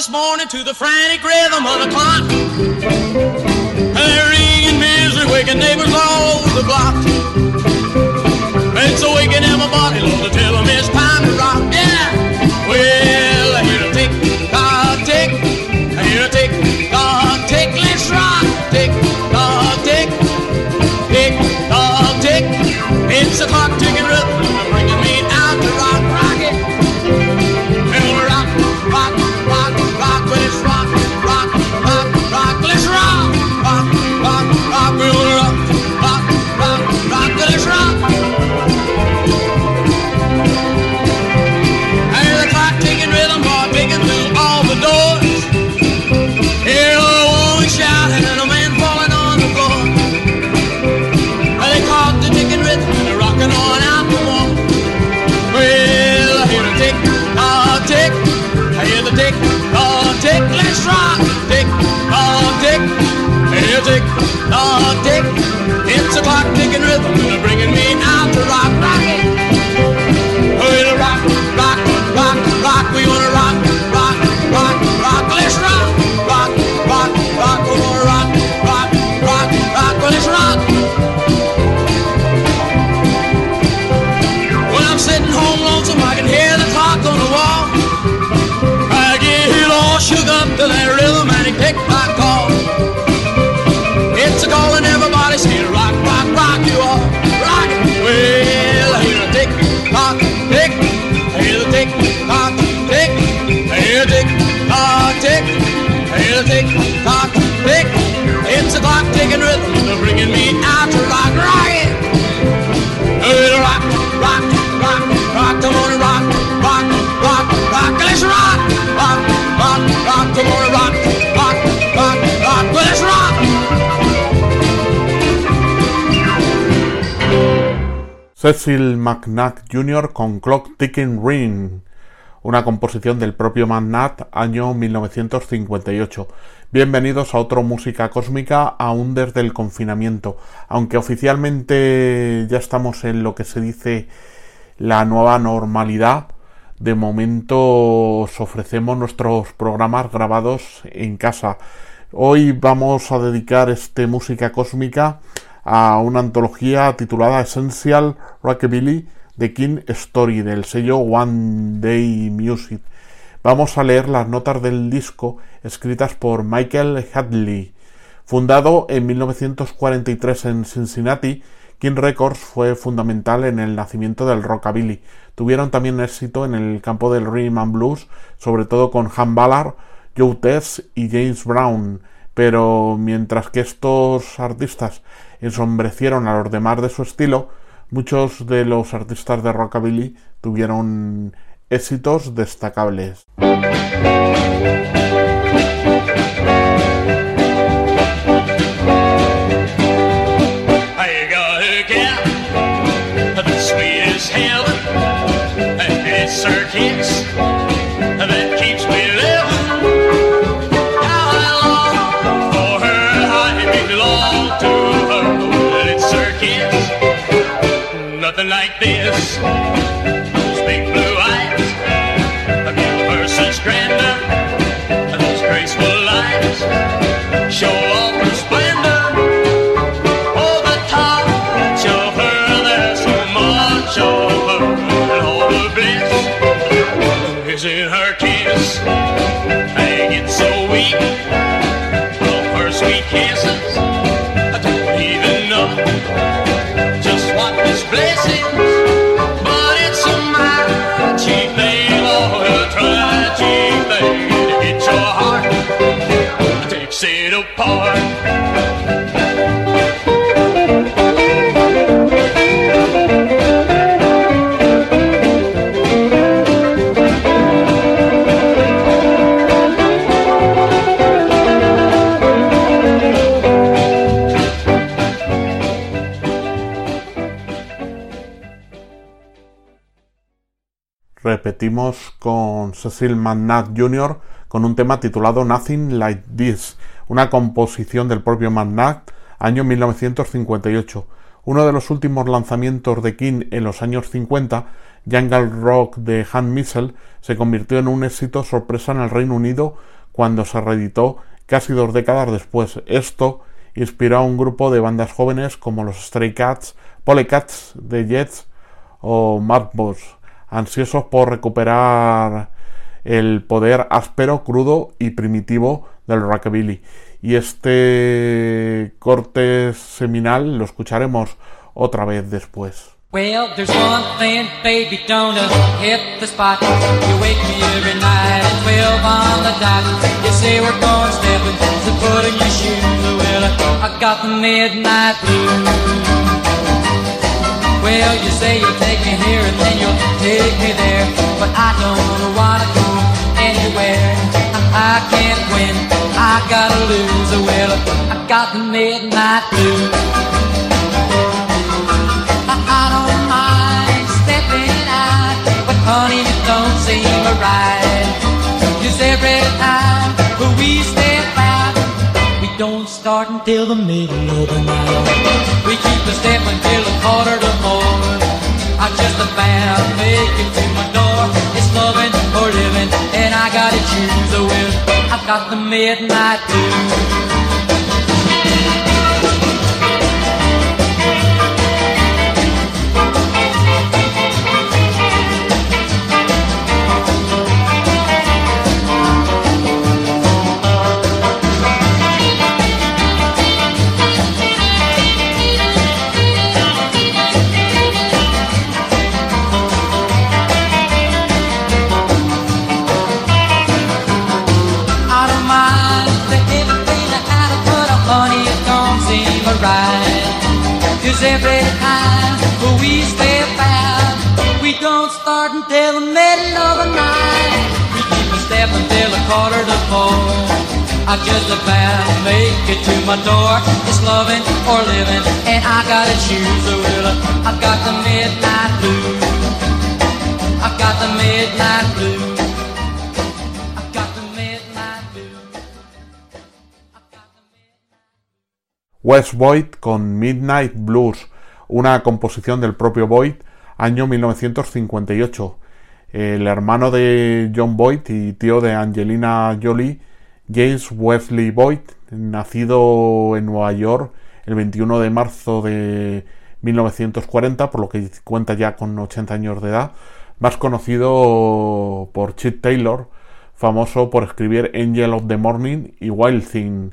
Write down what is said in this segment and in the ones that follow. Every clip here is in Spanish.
This morning to the frantic rhythm of the clock. They're ringing misery, waking neighbors all over the block. It's awakening everybody, Lord, to tell them it's time to rock. Yeah! Well, a tick, a tick, a tick, a tick, let's rock. Tick, a tick, tick, a tick. It's a clock ticking rhythm, Clock ticking rhythm, they're bringing me out to rock, rock it. Well, rock, rock, rock, rock, come on and rock, rock, rock, rock, let's rock, rock, rock, rock, come on and rock, rock, rock, rock, let's rock. Cecil McNack Jr. con Clock Ticking Ring, una composición del propio McNack, año 1958. Bienvenidos a otro Música Cósmica, aún desde el confinamiento. Aunque oficialmente ya estamos en lo que se dice la nueva normalidad, de momento os ofrecemos nuestros programas grabados en casa. Hoy vamos a dedicar este Música Cósmica a una antología titulada Essential Rockabilly de King Story del sello One Day Music. Vamos a leer las notas del disco escritas por Michael Hadley. Fundado en 1943 en Cincinnati, King Records fue fundamental en el nacimiento del rockabilly. Tuvieron también éxito en el campo del rhythm and blues, sobre todo con Han Ballard, Joe Tess y James Brown. Pero mientras que estos artistas ensombrecieron a los demás de su estilo, muchos de los artistas de rockabilly tuvieron éxitos destacables. Nothing like this. Those big blue eyes, her such grandeur. Those graceful lines show off her splendor. Oh, the touch of her, there's so much of her, and all the bliss is in her kiss. I get so weak Repetimos con Cecil McNabb Jr. con un tema titulado Nothing Like This, una composición del propio McNabb, año 1958. Uno de los últimos lanzamientos de King en los años 50 Jungle Rock de Han Missel se convirtió en un éxito sorpresa en el Reino Unido cuando se reeditó casi dos décadas después. Esto inspiró a un grupo de bandas jóvenes como los Stray Cats, Polecats, The Jets o Madboss, ansiosos por recuperar el poder áspero, crudo y primitivo del rockabilly. Y este corte seminal lo escucharemos otra vez después. Well, there's one thing, baby, don't hit the spot. You wake me every night at 12 on the dot. You say we're going stepping, so put in your shoes. Well, I got the midnight blues. Well, you say you'll take me here and then you'll take me there. But I don't wanna go anywhere. I can't win, I gotta lose. Well, I got the midnight blues. Start until the middle of the night. We keep a step until a quarter to four. I just about make it to my door. It's loving or living, and I gotta choose a will. I've got the midnight every time but we step out. We don't start until the middle of the night. We keep a step until a quarter to four. I just about make it to my door. It's loving or living, and I gotta choose a will. I've got the midnight blues. I've got the midnight blues. West Boyd con Midnight Blues, una composición del propio Boyd, año 1958. El hermano de John Boyd y tío de Angelina Jolie, James Wesley Boyd, nacido en Nueva York el 21 de marzo de 1940, por lo que cuenta ya con 80 años de edad, más conocido por Chip Taylor, famoso por escribir Angel of the Morning y Wild Thing,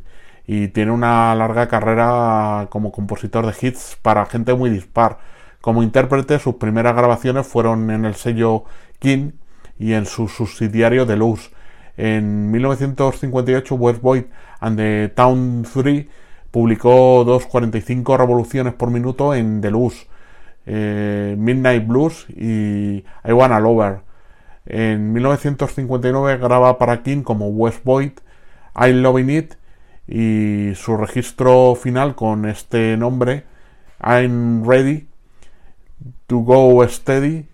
y tiene una larga carrera como compositor de hits para gente muy dispar. Como intérprete, sus primeras grabaciones fueron en el sello King y en su subsidiario Deluxe. En 1958, West Boyd and the Town 3 publicó 2.45 revoluciones por minuto en Deluxe, eh, Midnight Blues y I Wanna Lover. En 1959 graba para King como West Boyd, I Loving It y su registro final con este nombre I'm Ready to Go Steady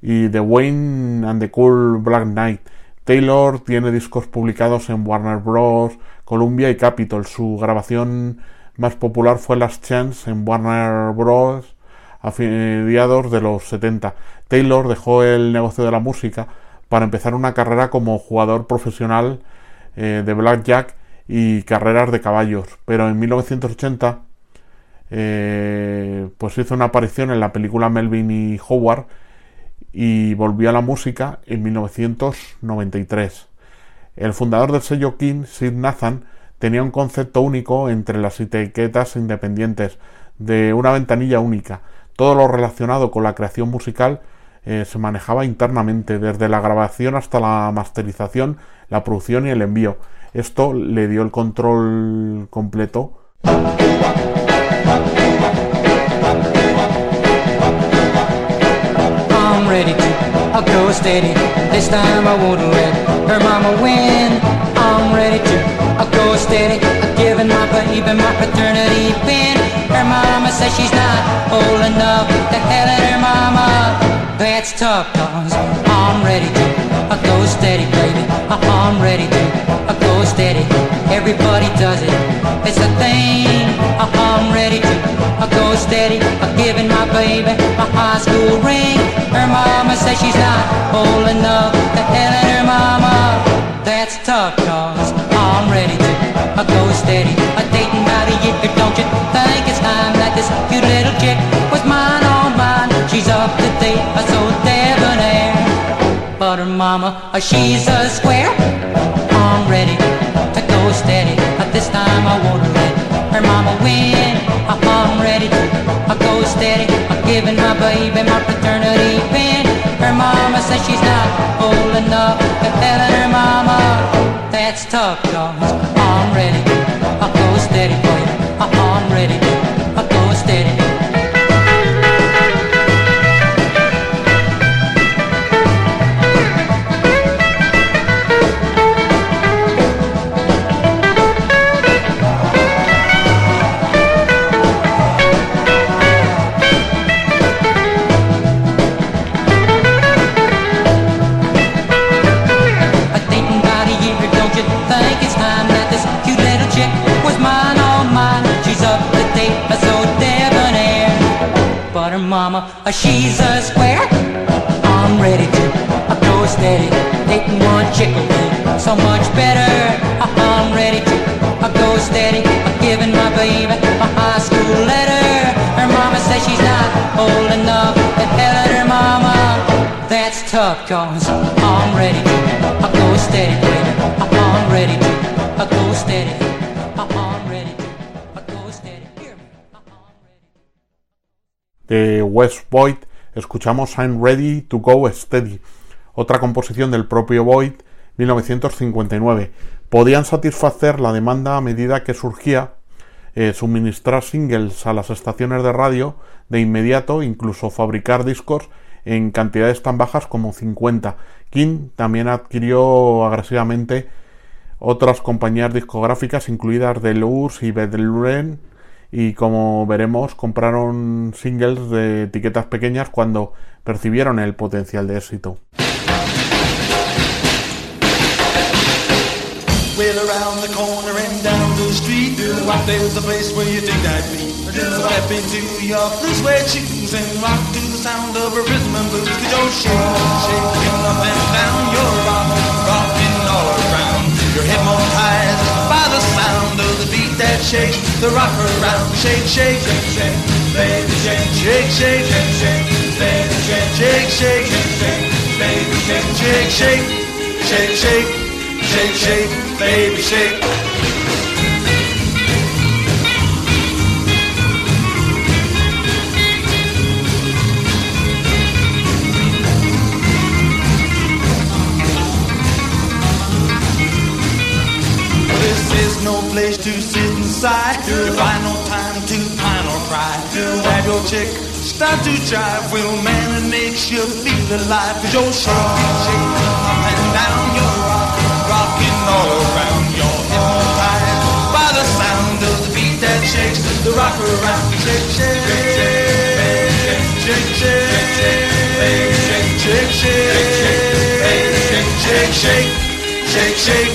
y The Wayne and the Cool Black Knight. Taylor tiene discos publicados en Warner Bros., Columbia y Capitol. Su grabación más popular fue Last Chance en Warner Bros. a mediados de los 70. Taylor dejó el negocio de la música para empezar una carrera como jugador profesional eh, de blackjack y carreras de caballos. Pero en 1980 eh, pues hizo una aparición en la película Melvin y Howard y volvió a la música en 1993. El fundador del sello King, Sid Nathan, tenía un concepto único entre las etiquetas independientes, de una ventanilla única. Todo lo relacionado con la creación musical eh, se manejaba internamente, desde la grabación hasta la masterización, la producción y el envío. Esto le dio el control completo. Go steady. I've given my baby my paternity pin. Her mama says she's not old enough to hell at her mama. That's tough, cause I'm ready to I'll go steady, baby. I'm ready to I'll go steady. Everybody does it. It's a thing. I'm ready to I go steady. I'm giving my baby my high school ring. Her mama says she's not old enough to hell in her mama. That's tough, cause to I go steady. I'm dating a year. Don't you think it's time that this cute little chick was mine on mine? She's up to date, so debonair. But her mama, uh, she's a square. I'm ready to go steady. But this time I wanna let her mama win. I'm ready I go steady. I'm giving my baby my paternity pin. Her mama says she's not old enough tell her mama. That's tough, I'm ready. I go steady, baby. I'm ready. I go steady. Mama, uh, she's a square. I'm ready to go steady. Dating one chick be so much better. Uh, I'm ready to go steady. I'm giving my baby a high school letter. Her mama says she's not old enough tell her mama. That's tough, cause I'm ready to go steady, baby. I'm ready to go steady. De West Boyd escuchamos I'm Ready to Go Steady, otra composición del propio Boyd, 1959. Podían satisfacer la demanda a medida que surgía eh, suministrar singles a las estaciones de radio de inmediato, incluso fabricar discos en cantidades tan bajas como 50. King también adquirió agresivamente otras compañías discográficas, incluidas Deluxe y Bedluren, y como veremos, compraron singles de etiquetas pequeñas cuando percibieron el potencial de éxito. Your around. You're hypnotized by the sound of the beat that shakes the rock around. Shake, shake, shake, shake, baby, shake, shake, shake, shake, shake, baby, shake, shake, shake, shake, shake, baby, shake, shake, shake, shake, shake, shake, shake, baby, shake. Place to sit inside. Find no time to pine or cry. Have your chick start to jive. Well, man, it makes you feel alive. Cause you're shaking, shaking up and down. You're rocking, rocking all around. You're hypnotized by the sound of the beat that shakes the rock around. Shake, shake, shake, shake, shake, shake, shake, shake, shake, bake, shake, shake, shake, shake, shake, bake, shake, shake, shake, shake, shake,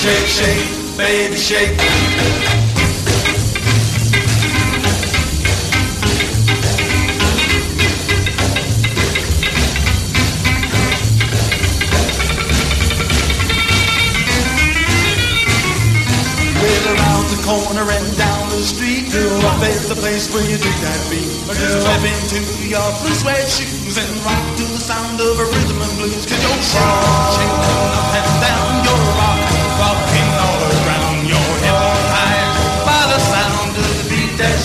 shake, shake, baby, shake. The corner and down the street, up there's the place where you think I'd be. Step into your blue suede shoes and rock to the sound of a rhythm and blues. Cause you're shaking up and down.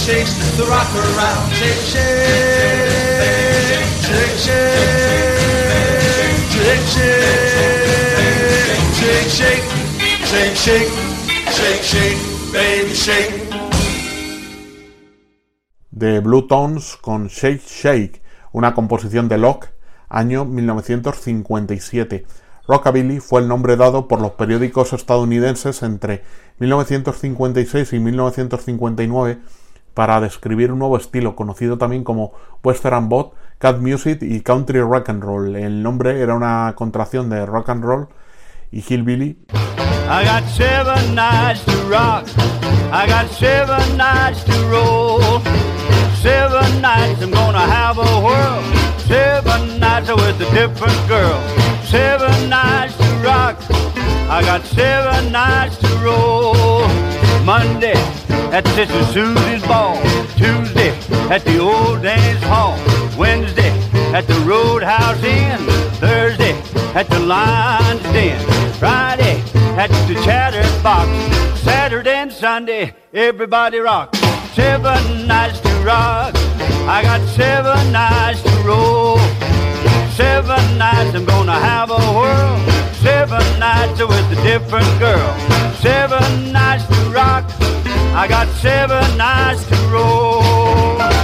The. Shake, shake, shake, shake, shake, shake, shake, shake, baby, de Blue Tones con Shake Shake, una composición de Locke, año 1957. Rockabilly fue el nombre dado por los periódicos estadounidenses entre 1956 y 1959 para describir un nuevo estilo conocido también como Western Bot, Cat Music y Country Rock and Roll. El nombre era una contracción de rock and roll y hillbilly I got seven nights to rock. I got seven nights to roll. Seven nights I'm gonna have a whirl. Seven nights with a different girl. Seven nights to rock. I got seven nights to roll. Monday at Sister Susie's ball. Tuesday at the old dance hall. Wednesday at the Roadhouse Inn. Thursday at the Lion's Den. Friday at the Chatterbox. Saturday and Sunday, everybody rock. Seven nights to rock. I got seven nights to roll. Seven nights I'm gonna have a whirl. Seven nights with a different girl. Seven nights to rock. I got seven nights to roll.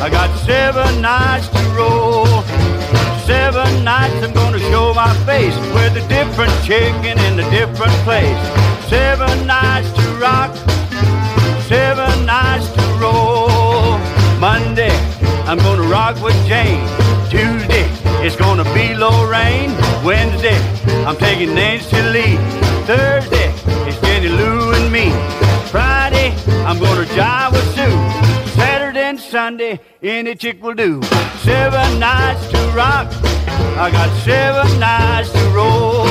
I got seven nights to roll. Seven nights I'm gonna show my face with a different chicken in a different place. Seven nights to rock. Seven nights to roll. Monday I'm gonna rock with Jane. Tuesday it's gonna be Lorraine. Wednesday I'm taking Nancy Lee. Thursday it's Jenny Lou and me. Friday, I'm gonna jive with Sue. Sunday, any chick will do. Seven nights to rock. I got seven nights to roll.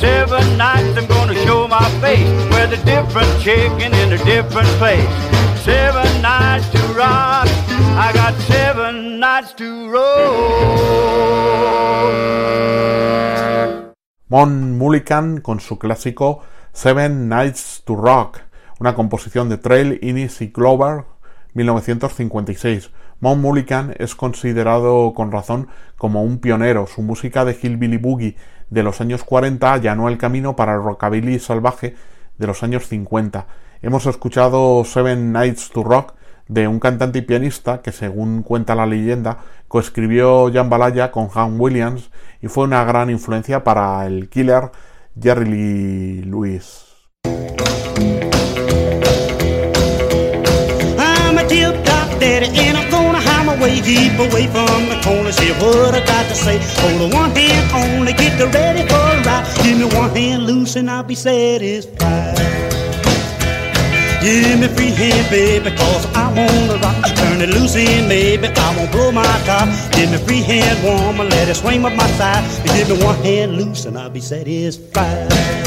Seven nights I'm gonna show my face with a different chicken in a different place. Seven nights to rock. I got seven nights to roll. Mon Mullican con su clásico Seven Nights to Rock, una composición de Trail, Innis y Clover, 1956. Mon Mullican es considerado con razón como un pionero. Su música de Hillbilly Boogie de los años 40 allanó el camino para el rockabilly salvaje de los años 50. Hemos escuchado Seven Nights to Rock de un cantante y pianista que, según cuenta la leyenda, coescribió Jambalaya con Han Williams y fue una gran influencia para el killer Jerry Lee Lewis. Daddy and I'm gonna hide my way deep away from the corner. See what I got to say. Hold on one hand only, get the ready for a ride. Give me one hand loose and I'll be satisfied. Give me free hand, baby, cause I wanna rock. Turn it loose in, baby, I won't blow my top. Give me free hand, woman, let it swing up my side. Give me one hand loose and I'll be satisfied.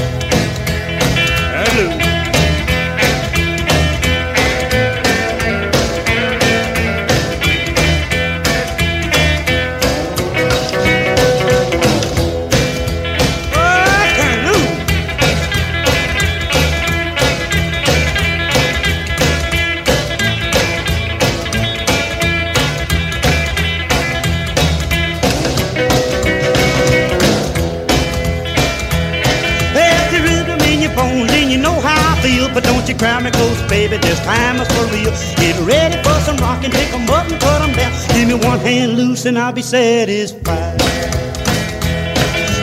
Loose and I'll be satisfied.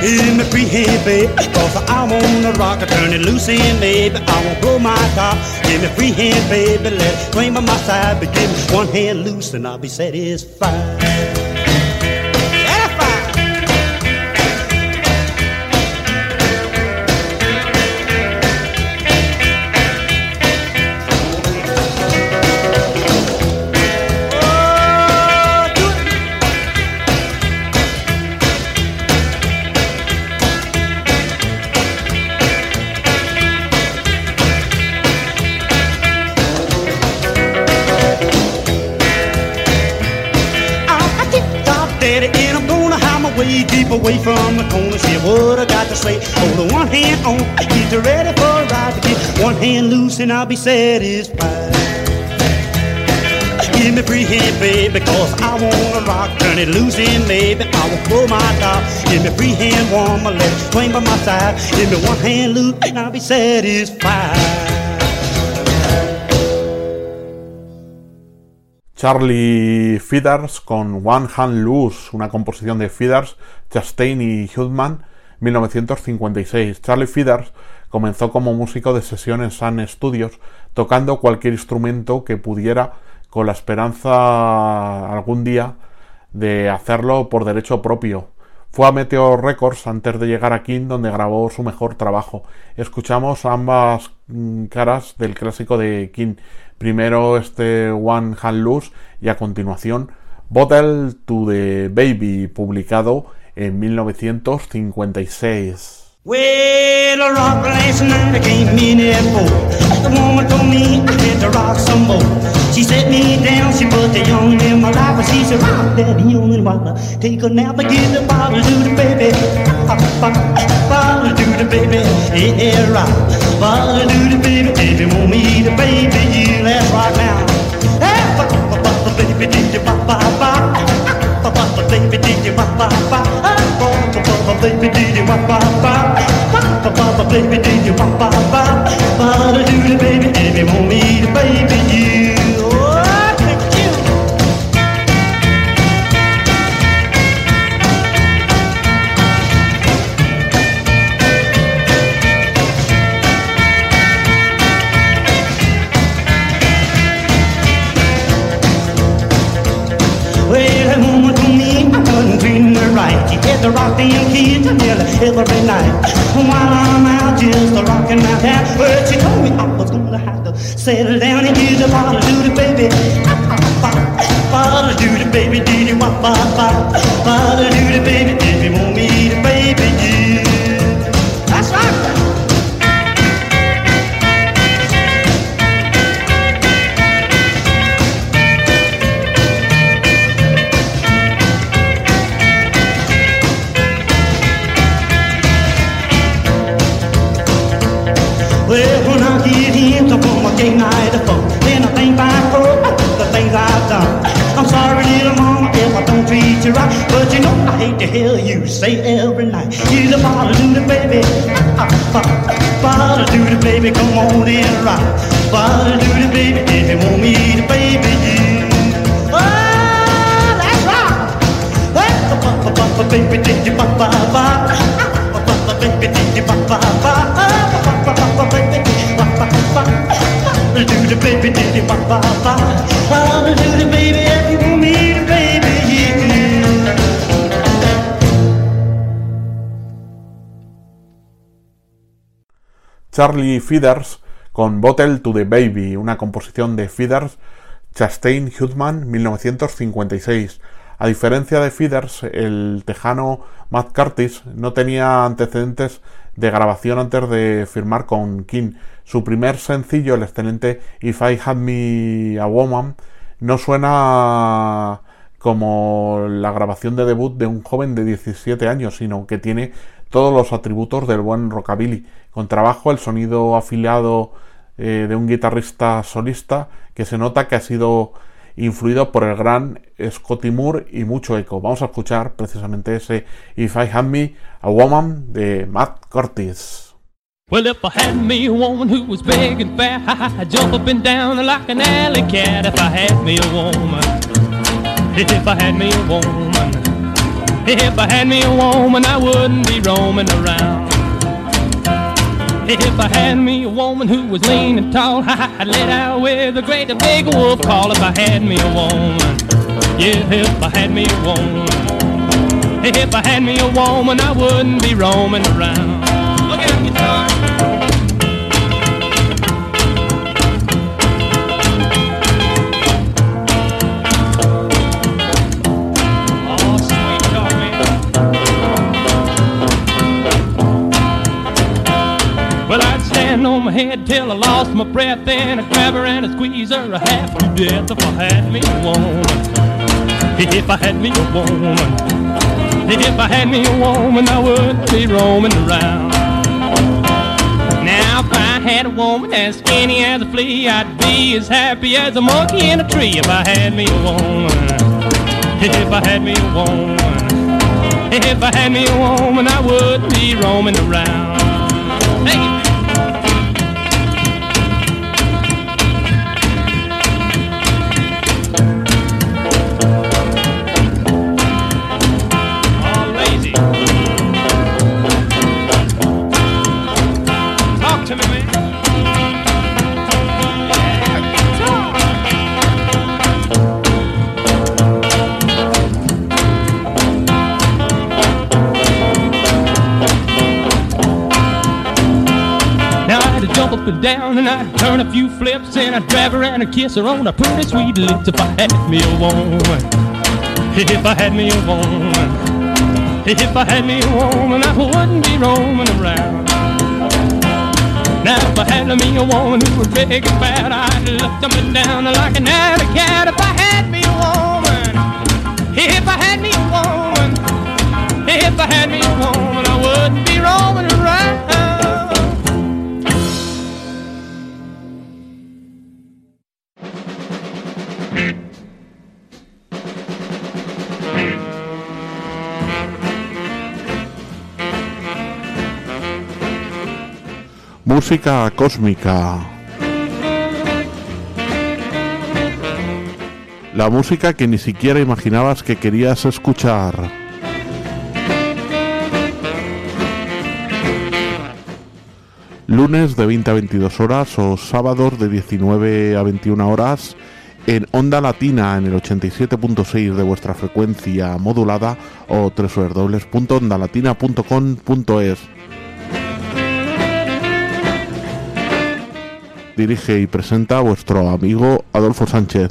Give me free hand, baby, cause I wanna rock. Turn it loose in, baby, I won't blow my top. Give me free hand, baby, let it swing by my side. But give me one hand loose and I'll be. Satisfied. Give me free I rock. Turn it loose my free hand, swing by my side. One hand and I'll be. Charlie Feeders con One Hand Loose, una composición de Feeders, Chastain y Hudman, 1956. Charlie Feeders comenzó como músico de sesión en Sun Studios, tocando cualquier instrumento que pudiera, con la esperanza algún día de hacerlo por derecho propio. Fue a Meteor Records antes de llegar a King, donde grabó su mejor trabajo. Escuchamos ambas mm, caras del clásico de King. Primero este One Hand Loose y a continuación Bottle to the Baby, publicado en 1956. Well, I rocked last night, I came in me baby. baby, did you papa, papa, papa, papa, baby, did you papa, papa, papa, do the baby, if you want me to baby you. Had to kids nearly every night. While I'm out just rocking my town, well, she told me I was gonna have to settle down and give the bottle the baby. Bottle the baby, did you wop, wop, wop. Bottle the baby, if baby if you want me baby you. Oh, that's right. Baby, you baby, you baby, you baby, you baby, if you want me baby you. Charlie Feeders con Bottle to the Baby, una composición de Feeders, Chastain Hudman, 1956. A diferencia de Feeders, el tejano Matt Curtis no tenía antecedentes de grabación antes de firmar con King. Su primer sencillo, el excelente If I Had Me a Woman, no suena como la grabación de debut de un joven de 17 años, sino que tiene todos los atributos del buen rockabilly. Con trabajo, el sonido afiliado eh, de un guitarrista solista que se nota que ha sido influido por el gran Scotty Moore y mucho eco. Vamos a escuchar precisamente ese If I Had Me a Woman de Matt Curtis. Well, if I had me a woman who was big and fat, I'd jump up and down like an alley cat. If I had me a woman, if I had me a woman, if I had me a woman, I wouldn't be roaming around. If I had me a woman who was lean and tall, I'd let out with a great big wolf call. If I had me a woman, yeah, if I had me a woman, if I had me a woman, I wouldn't be roaming around. On my head till I lost my breath, then I'd grab her and I'd squeeze her a half to death if I had me a woman. If I had me a woman. If I had me a woman, I wouldn't be roaming around. Now, If I had a woman as skinny as a flea, I'd be as happy as a monkey in a tree if I had me a woman. If I had me a woman. If I had me a woman, I wouldn't be roaming around. I'd turn a few flips and I'd grab her and I'd kiss her on her pretty sweet lips if I had me a woman. If I had me a woman. If I had me a woman, I wouldn't be roaming around. Now if I had me a woman who was big and fat, I'd look up and down like an alley cat. If I had me a woman, if I had me a woman, if I had me a woman, I wouldn't be roaming around. Música cósmica. La música que ni siquiera imaginabas que querías escuchar. Lunes de 20 a 22 horas o sábados de 19 a 21 horas en Onda Latina en el 87.6 de vuestra frecuencia modulada o www.ondalatina.com.es. Dirige y presenta vuestro amigo Adolfo Sánchez.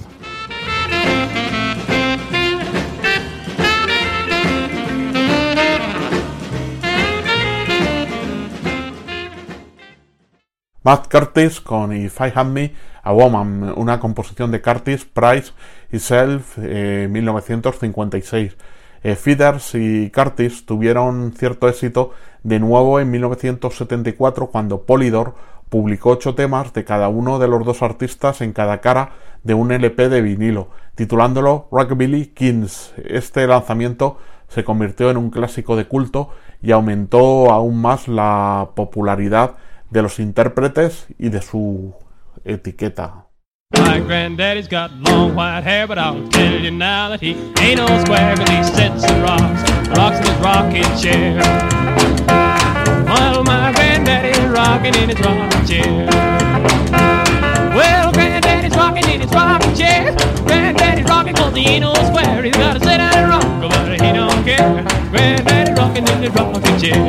Matt Curtis con If I Had Me a Woman, una composición de Curtis, Price y Self, eh, 1956. Eh, Feeders y Curtis tuvieron cierto éxito de nuevo en 1974 cuando Polydor publicó ocho temas de cada uno de los dos artistas en cada cara de un LP de vinilo, titulándolo Rockabilly Kings. Este lanzamiento se convirtió en un clásico de culto y aumentó aún más la popularidad de los intérpretes y de su etiqueta. Square rocks, granddaddy's rocking in his rocking chair. Well, granddaddy's rocking in his rocking chair. Granddaddy's rocking 'cause he ain't no square. He's gotta sit down and rock, but he don't care. Granddaddy's rocking in his rocking chair.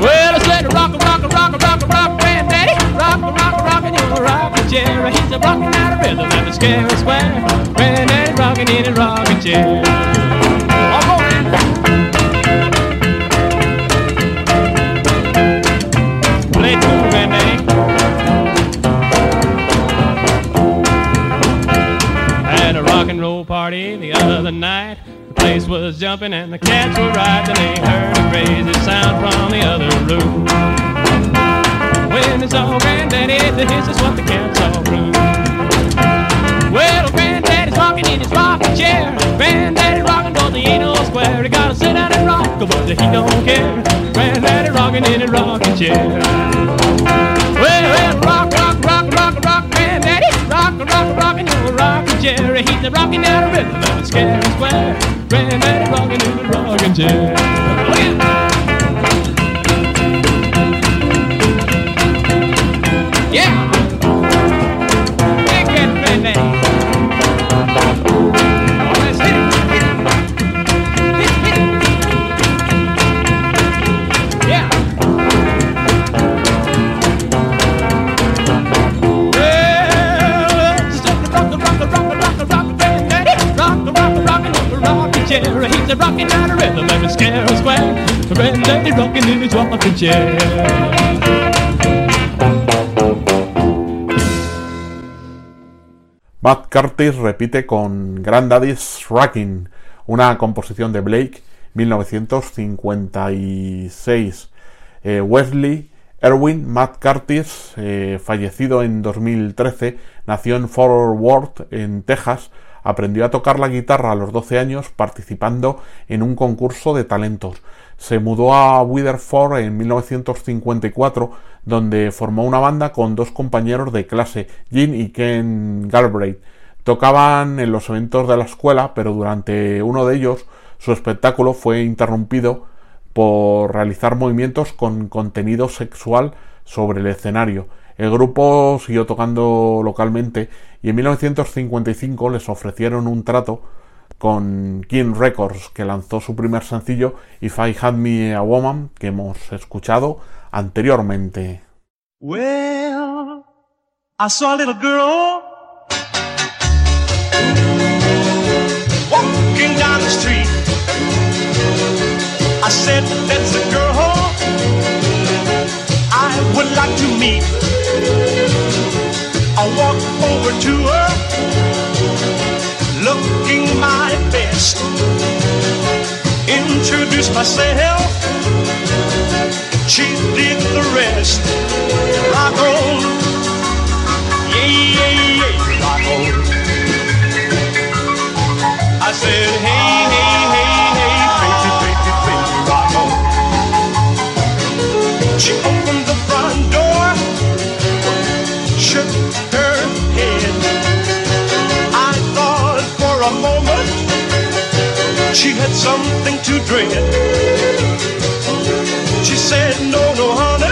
Well, I said rock, rock, rock, rock, rock, granddaddy, rock, rock, rock, in your rocking chair. He's a rocking out of rhythm and the scary square. Granddaddy rocking in his rocking chair. Rock and roll party the other night. The place was jumping and the cats were riding. They heard a crazy sound from the other room. When they saw Granddaddy, this is what the cats all grew. Well, Granddaddy's rocking in his rocking chair. Granddaddy rocking cause he ain't no square. He gotta sit down and rock, but he don't care. Granddaddy rocking in his rocking chair. They're rocking out a rhythm of the scary square. Red man rockin' in the rockin' chair. Matt Curtis repite con Granddaddy's Rockin', una composición de Blake 1956. Eh, Wesley Erwin Matt Curtis, eh, fallecido en 2013, nació en Fort Worth, en Texas. Aprendió a tocar la guitarra a los 12 años participando en un concurso de talentos. Se mudó a Witherford en 1954, donde formó una banda con dos compañeros de clase, Jean y Ken Galbraith. Tocaban en los eventos de la escuela, pero durante uno de ellos su espectáculo fue interrumpido por realizar movimientos con contenido sexual sobre el escenario. El grupo siguió tocando localmente y en 1955 les ofrecieron un trato con King Records, que lanzó su primer sencillo If I Had Me a Woman, que hemos escuchado anteriormente. Well, I saw a little girl walking down the street. I said, That's a girl I would like to meet. I walked over to her, looking my best. Introduced myself, she did the rest. Rock on, yeah, yeah, yeah, rock on. She had something to dread. She said, no, no, honey,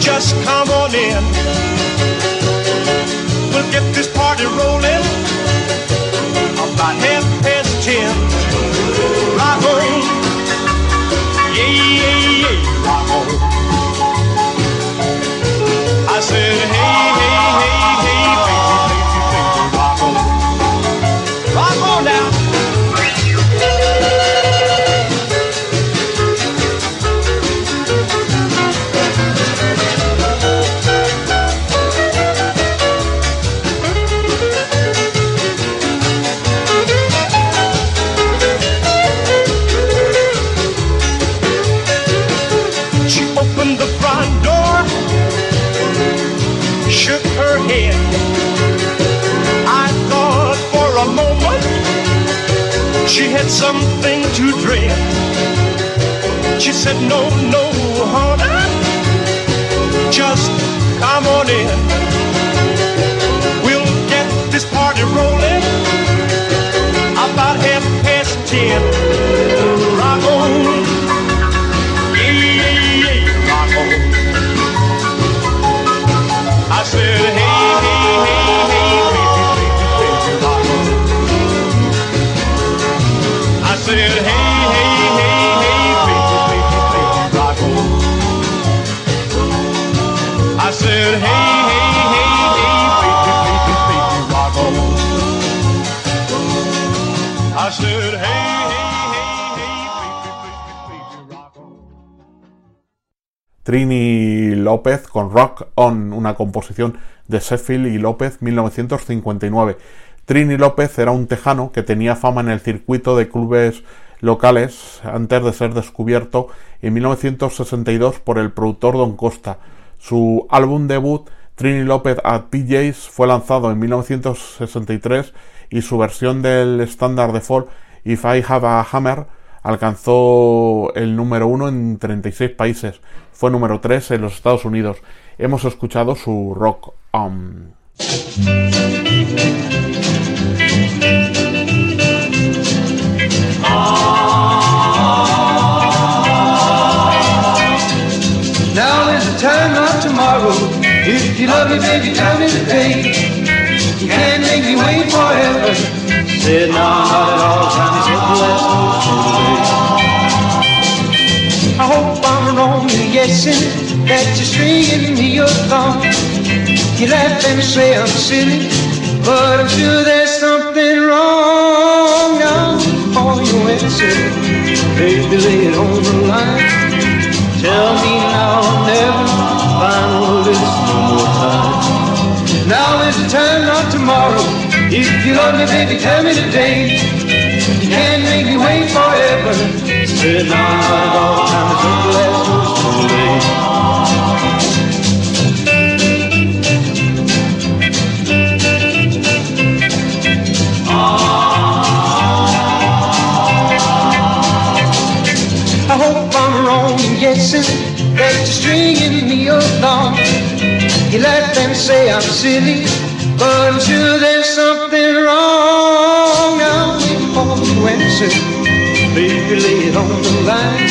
just come on in. We'll get this party rolling said, No, no, Trini López con Rock On, una composición de Sheffield y López 1959. Trini López era un tejano que tenía fama en el circuito de clubes locales antes de ser descubierto en 1962 por el productor Don Costa. Su álbum debut, Trini López at PJs, fue lanzado en 1963 y su versión del estándar de folk If I Have a Hammer alcanzó el número uno en 36 países. Fue número 3 en los Estados Unidos. Hemos escuchado su rock on. Now is the time, not tomorrow. If you love me, baby, tell me today. You can't make me wait forever. Said no, guessing that you're stringing me along. You laugh and say I'm silly, but I'm sure there's something wrong. Now, for your answer, baby, lay it on the line. Tell me now, never find this no more time. Now is the time, not tomorrow. If you love me, baby, tell me today. You can't make me wait forever left I hope I'm wrong, that you're stringing me along. You say I'm silly, but I'm sure there's something. Baby, lay it on the line.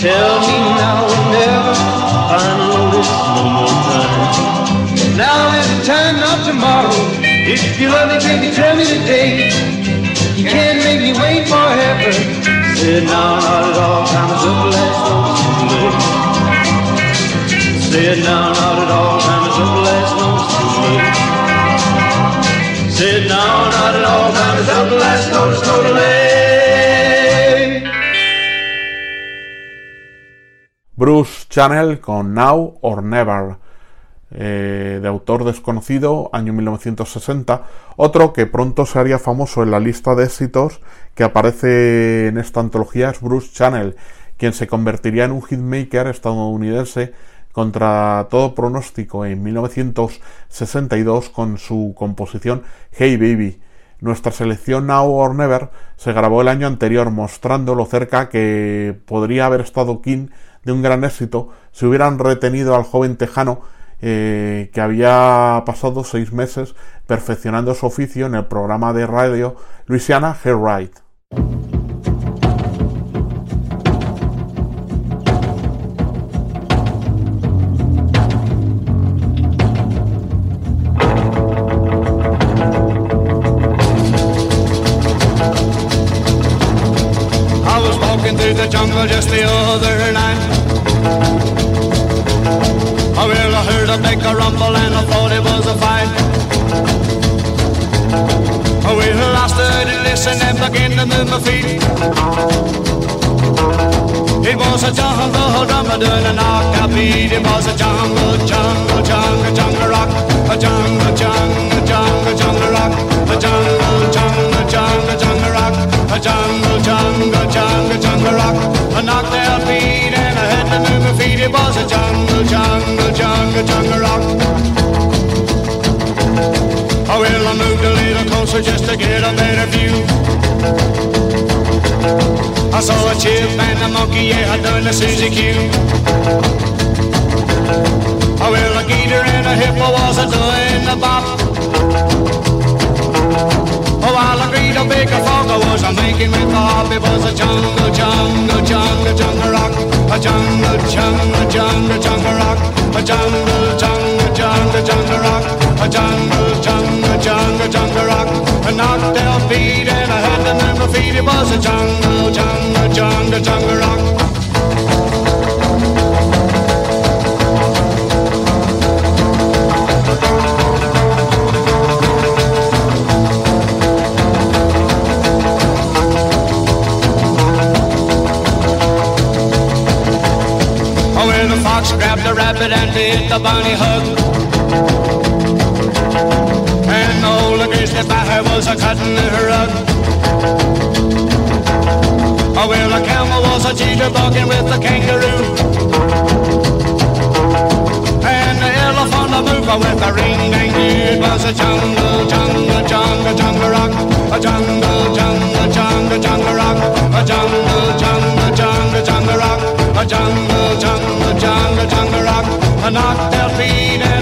Tell me now or never, final notice no more time. Now is the time, not tomorrow. If you love me, baby, tell me today. You can't make me wait forever. Said no, not at all. Time is up, last notice too late. Said no, not at all. Time is up, last notice too late. Said no, not at all. Time is up, last notice too late. Bruce Channel con Now or Never, eh, de autor desconocido, año 1960, otro que pronto se haría famoso en la lista de éxitos que aparece en esta antología es Bruce Channel, quien se convertiría en un hitmaker estadounidense contra todo pronóstico en 1962 con su composición Hey Baby. Nuestra selección Now or Never se grabó el año anterior mostrando lo cerca que podría haber estado King de un gran éxito si hubieran retenido al joven tejano eh, que había pasado seis meses perfeccionando su oficio en el programa de radio Louisiana Hair. To get a better view. I saw a chip and a monkey, yeah, doing the Suzy Q. Oh, well, a gator and a hippo was a doing the bop. Oh, while a great a big frog I was a making with hop. It was a jungle, jungle, jungle, jungle rock. A jungle, jungle, jungle, jungle rock. A jungle, jungle, jungle, jungle rock. A jungle, jungle, jungle, jungle rock. A knocked down beat and I had to move my feet. It was a jungle, jungle, jungle, jungle rock. Oh, well, the fox grabbed the rabbit and did the bunny hug. And all the grizzly bear was a cutting her rug. Oh, well, the camel was a jitterbugging with the kangaroo. And the elephant a moving with a ring dang It was a jungle, jungle, jungle, jungle rock. A jungle, jungle, jungle, jungle rock. A jungle, jungle, jungle, jungle rock. A jungle, jungle, jungle, jungle rock. I knocked out feet and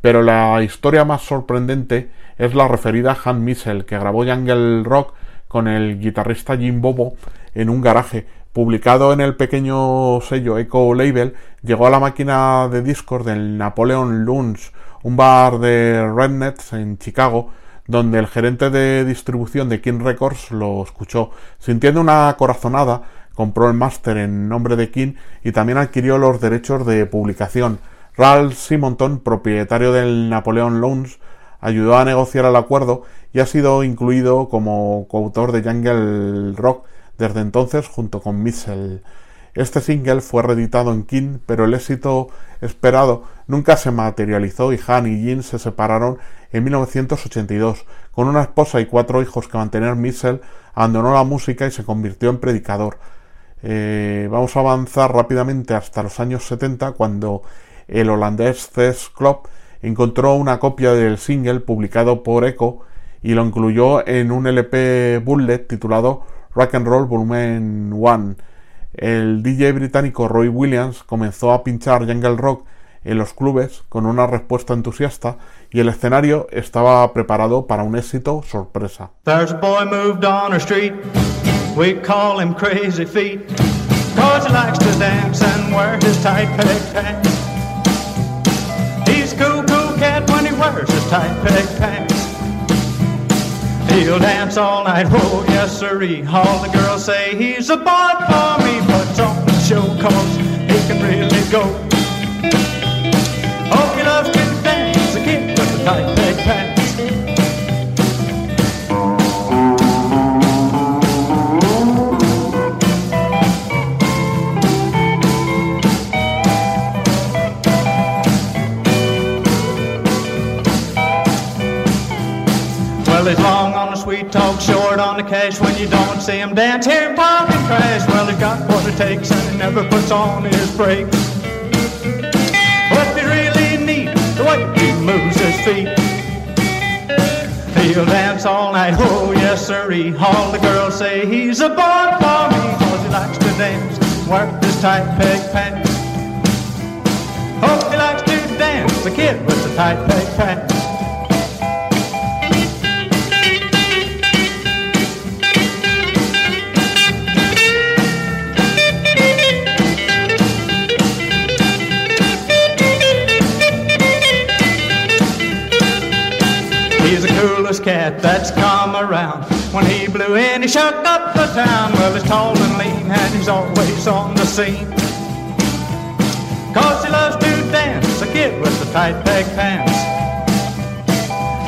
Pero la historia más sorprendente es la referida a Han Mitchell, que grabó Jungle Rock con el guitarrista Jim Bobo en un garaje. Publicado en el pequeño sello Echo Label, llegó a la máquina de discos del Napoleon Lounge, un bar de Rednecks en Chicago, donde el gerente de distribución de King Records lo escuchó. Sintiendo una corazonada, compró el máster en nombre de King y también adquirió los derechos de publicación. Ralph Simonton, propietario del Napoleon Lounge, ayudó a negociar el acuerdo y ha sido incluido como coautor de Jungle Rock desde entonces junto con Mitchell. Este single fue reeditado en King, pero el éxito esperado nunca se materializó y Han y Jin se separaron en 1982. Con una esposa y cuatro hijos que mantener, Mitchell abandonó la música y se convirtió en predicador. Eh, vamos a avanzar rápidamente hasta los años 70 cuando el holandés Ces Club encontró una copia del single publicado por Echo y lo incluyó en un LP bullet titulado Rock and Roll Volumen 1. El DJ británico Roy Williams comenzó a pinchar jungle rock en los clubes con una respuesta entusiasta y el escenario estaba preparado para un éxito sorpresa. Wears his tight peg pants. He'll dance all night, oh yes sirree. All the girls say he's a boy for me. but on the show cause he can really go. Cash. When you don't see him dance, hear him pop and crash. Well, he's got what it takes, and he never puts on his brakes. What he really needs, the way he moves his feet. He'll dance all night, oh yes sirree. All the girls say he's a boy for me, cause he likes to dance, work his tight peg pants. Oh, he likes to dance, the kid with the tight peg pants. Cat that's come around. When he blew in, he shook up the town. Well, he's tall and lean, and he's always on the scene. Cause he loves to dance, a kid with the tight peg pants.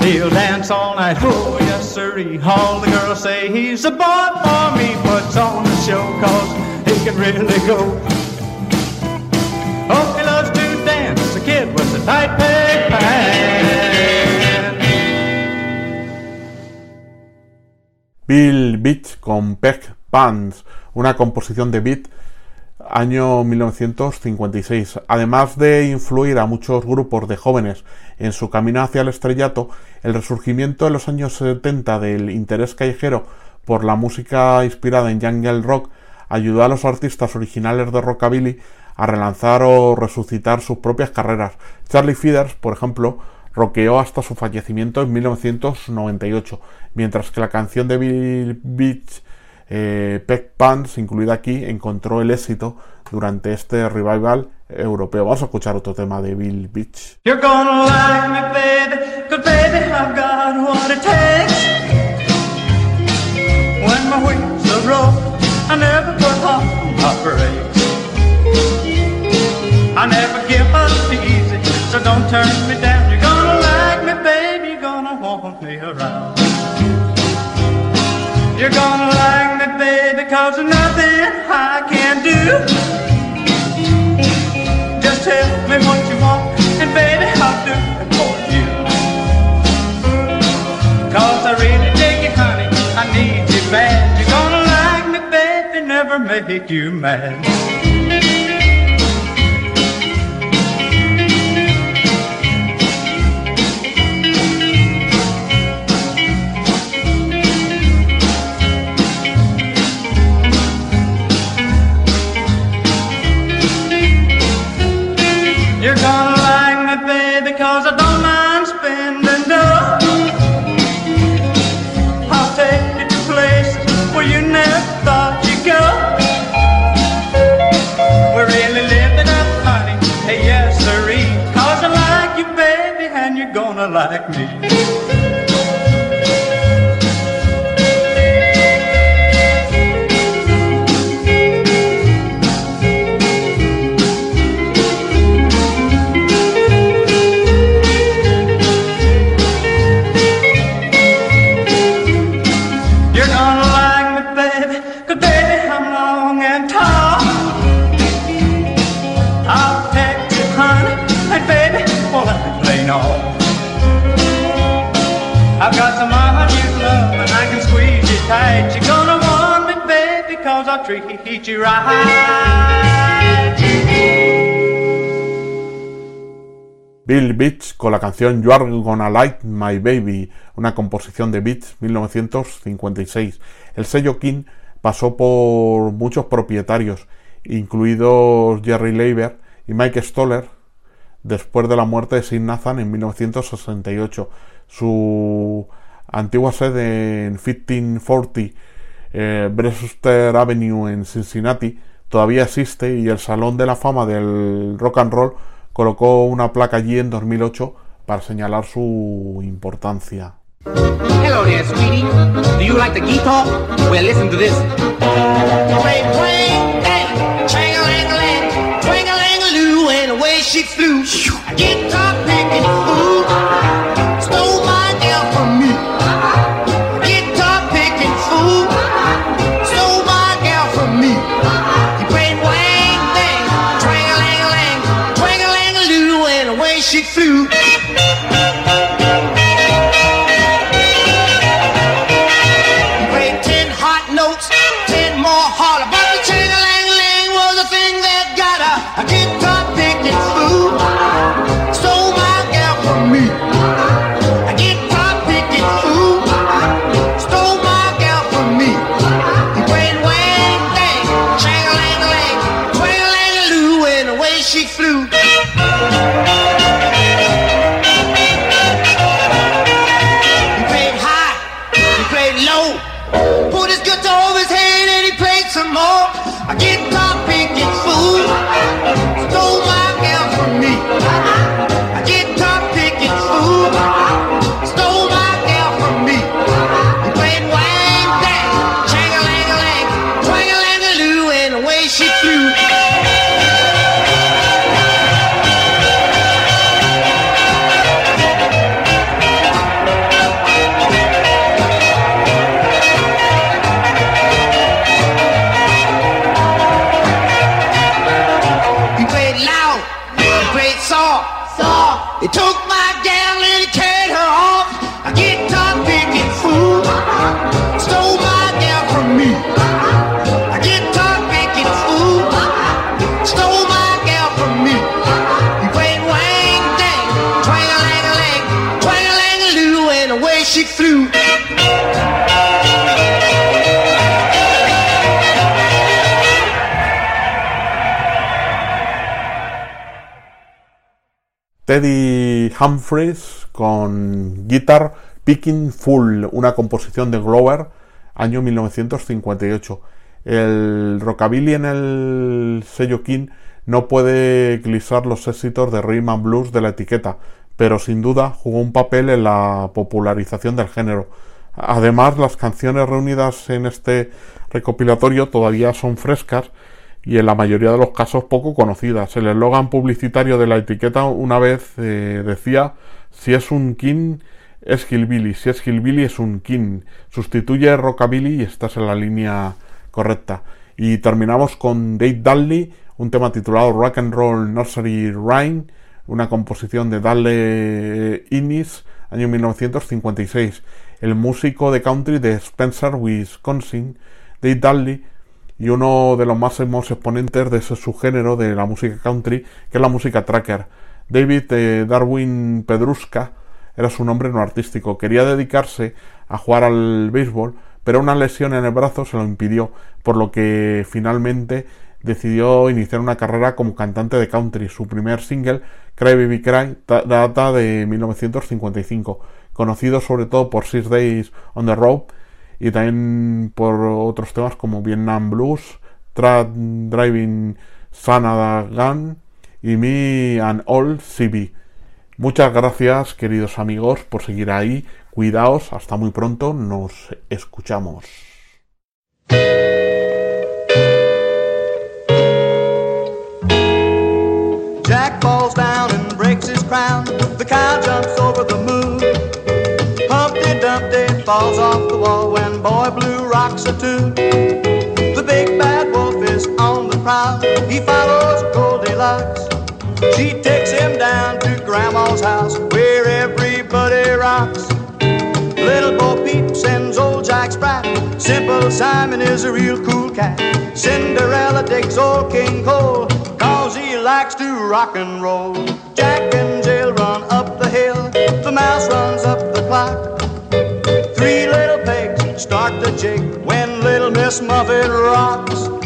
He'll dance all night, oh yes sirree. All the girls say he's a boy for me. Puts on the show cause he can really go. Oh, he loves to dance, a kid with the tight peg Bill Beach con Peg Pants, una composición de beat año 1956. Además de influir a muchos grupos de jóvenes en su camino hacia el estrellato, el resurgimiento en los años 70 del interés callejero por la música inspirada en jungle rock ayudó a los artistas originales de rockabilly a relanzar o resucitar sus propias carreras. Charlie Feeders, por ejemplo, rockeó hasta su fallecimiento en 1998, mientras que la canción de Bill Beach, eh, Peck Pants, incluida aquí, encontró el éxito durante este revival europeo. Vamos a escuchar otro tema de Bill Beach. You're gonna like me, baby, cause baby, I've got what it takes. When my wheels are roll, I never put on my brakes. I never give up easy, so don't turn You're gonna like me, baby, cause nothing I can do. Just tell me what you want, and baby, I'll do it for you. Cause I really dig you, honey, I need you bad. You're gonna like me, baby, never make you mad. Like me. Beach con la canción You Are Gonna Like My Baby, una composición de Beach 1956. El sello King pasó por muchos propietarios, incluidos Jerry Leiber y Mike Stoller, después de la muerte de Sid Nathan en 1968. Su antigua sede en 1540 eh, Brewster Avenue en Cincinnati todavía existe y el Salón de la Fama del Rock and Roll colocó una placa allí en 2008 para señalar su importancia. Teddy Humphries con Guitar Picking Full, una composición de Glover, año 1958. El rockabilly en el sello King no puede eclipsar los éxitos de rhythm blues de la etiqueta, pero sin duda jugó un papel en la popularización del género. Además, las canciones reunidas en este recopilatorio todavía son frescas y en la mayoría de los casos poco conocidas. El eslogan publicitario de la etiqueta una vez eh, decía si es un king es hillbilly, si es hillbilly es un king. Sustituye rockabilly y estás en la línea correcta. Y terminamos con Dave Dudley, un tema titulado Rock and Roll Nursery Rhyme, una composición de Dudley Innis, año 1956. El músico de country de Spencer, Wisconsin, Dave Dudley, y uno de los máximos exponentes de ese subgénero de la música country, que es la música tracker. David eh, Darwin Pedruska era su nombre no artístico. Quería dedicarse a jugar al béisbol, pero una lesión en el brazo se lo impidió, por lo que finalmente decidió iniciar una carrera como cantante de country. Su primer single, Cry Baby Cry, data de 1955, conocido sobre todo por Six Days on the Road y también por otros temas como Vietnam Blues, Trad Driving Sanada Gun y Me and All CB. Muchas gracias, queridos amigos, por seguir ahí. Cuidaos, hasta muy pronto, nos escuchamos. A tune. The big bad wolf is on the prowl. He follows Goldilocks. She takes him down to Grandma's house where everybody rocks. Little Bo Peep sends old Jack Jack Sprat. Simple Simon is a real cool cat. Cinderella digs old King Cole, cause he likes to rock and roll. Jack and Jill run up the hill, the mouse runs start the jig when little Miss Muffet rocks.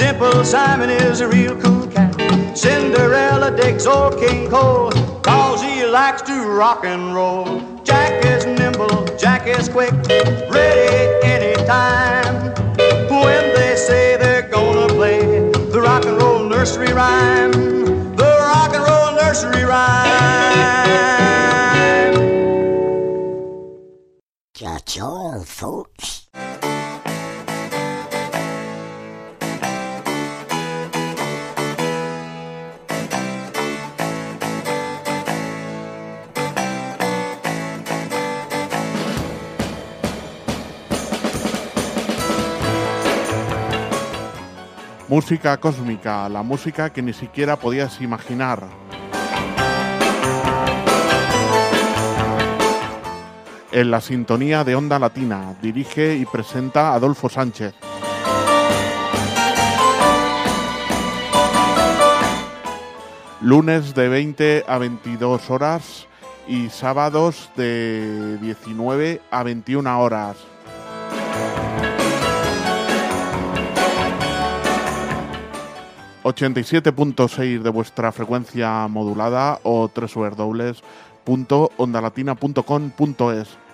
Simple Simon is a real cool cat. Cinderella digs old King Cole, cause he likes to rock and roll. Jack is nimble, Jack is quick, ready anytime. When they say they're gonna play the rock and roll nursery rhyme, the rock and roll nursery rhyme. That's all, folks. Música cósmica, la música que ni siquiera podías imaginar. En la sintonía de Onda Latina, dirige y presenta Adolfo Sánchez. Lunes de 20 a 22 horas y sábados de 19 a 21 horas. ...87.6 de vuestra frecuencia modulada o www.ondalatina.com.es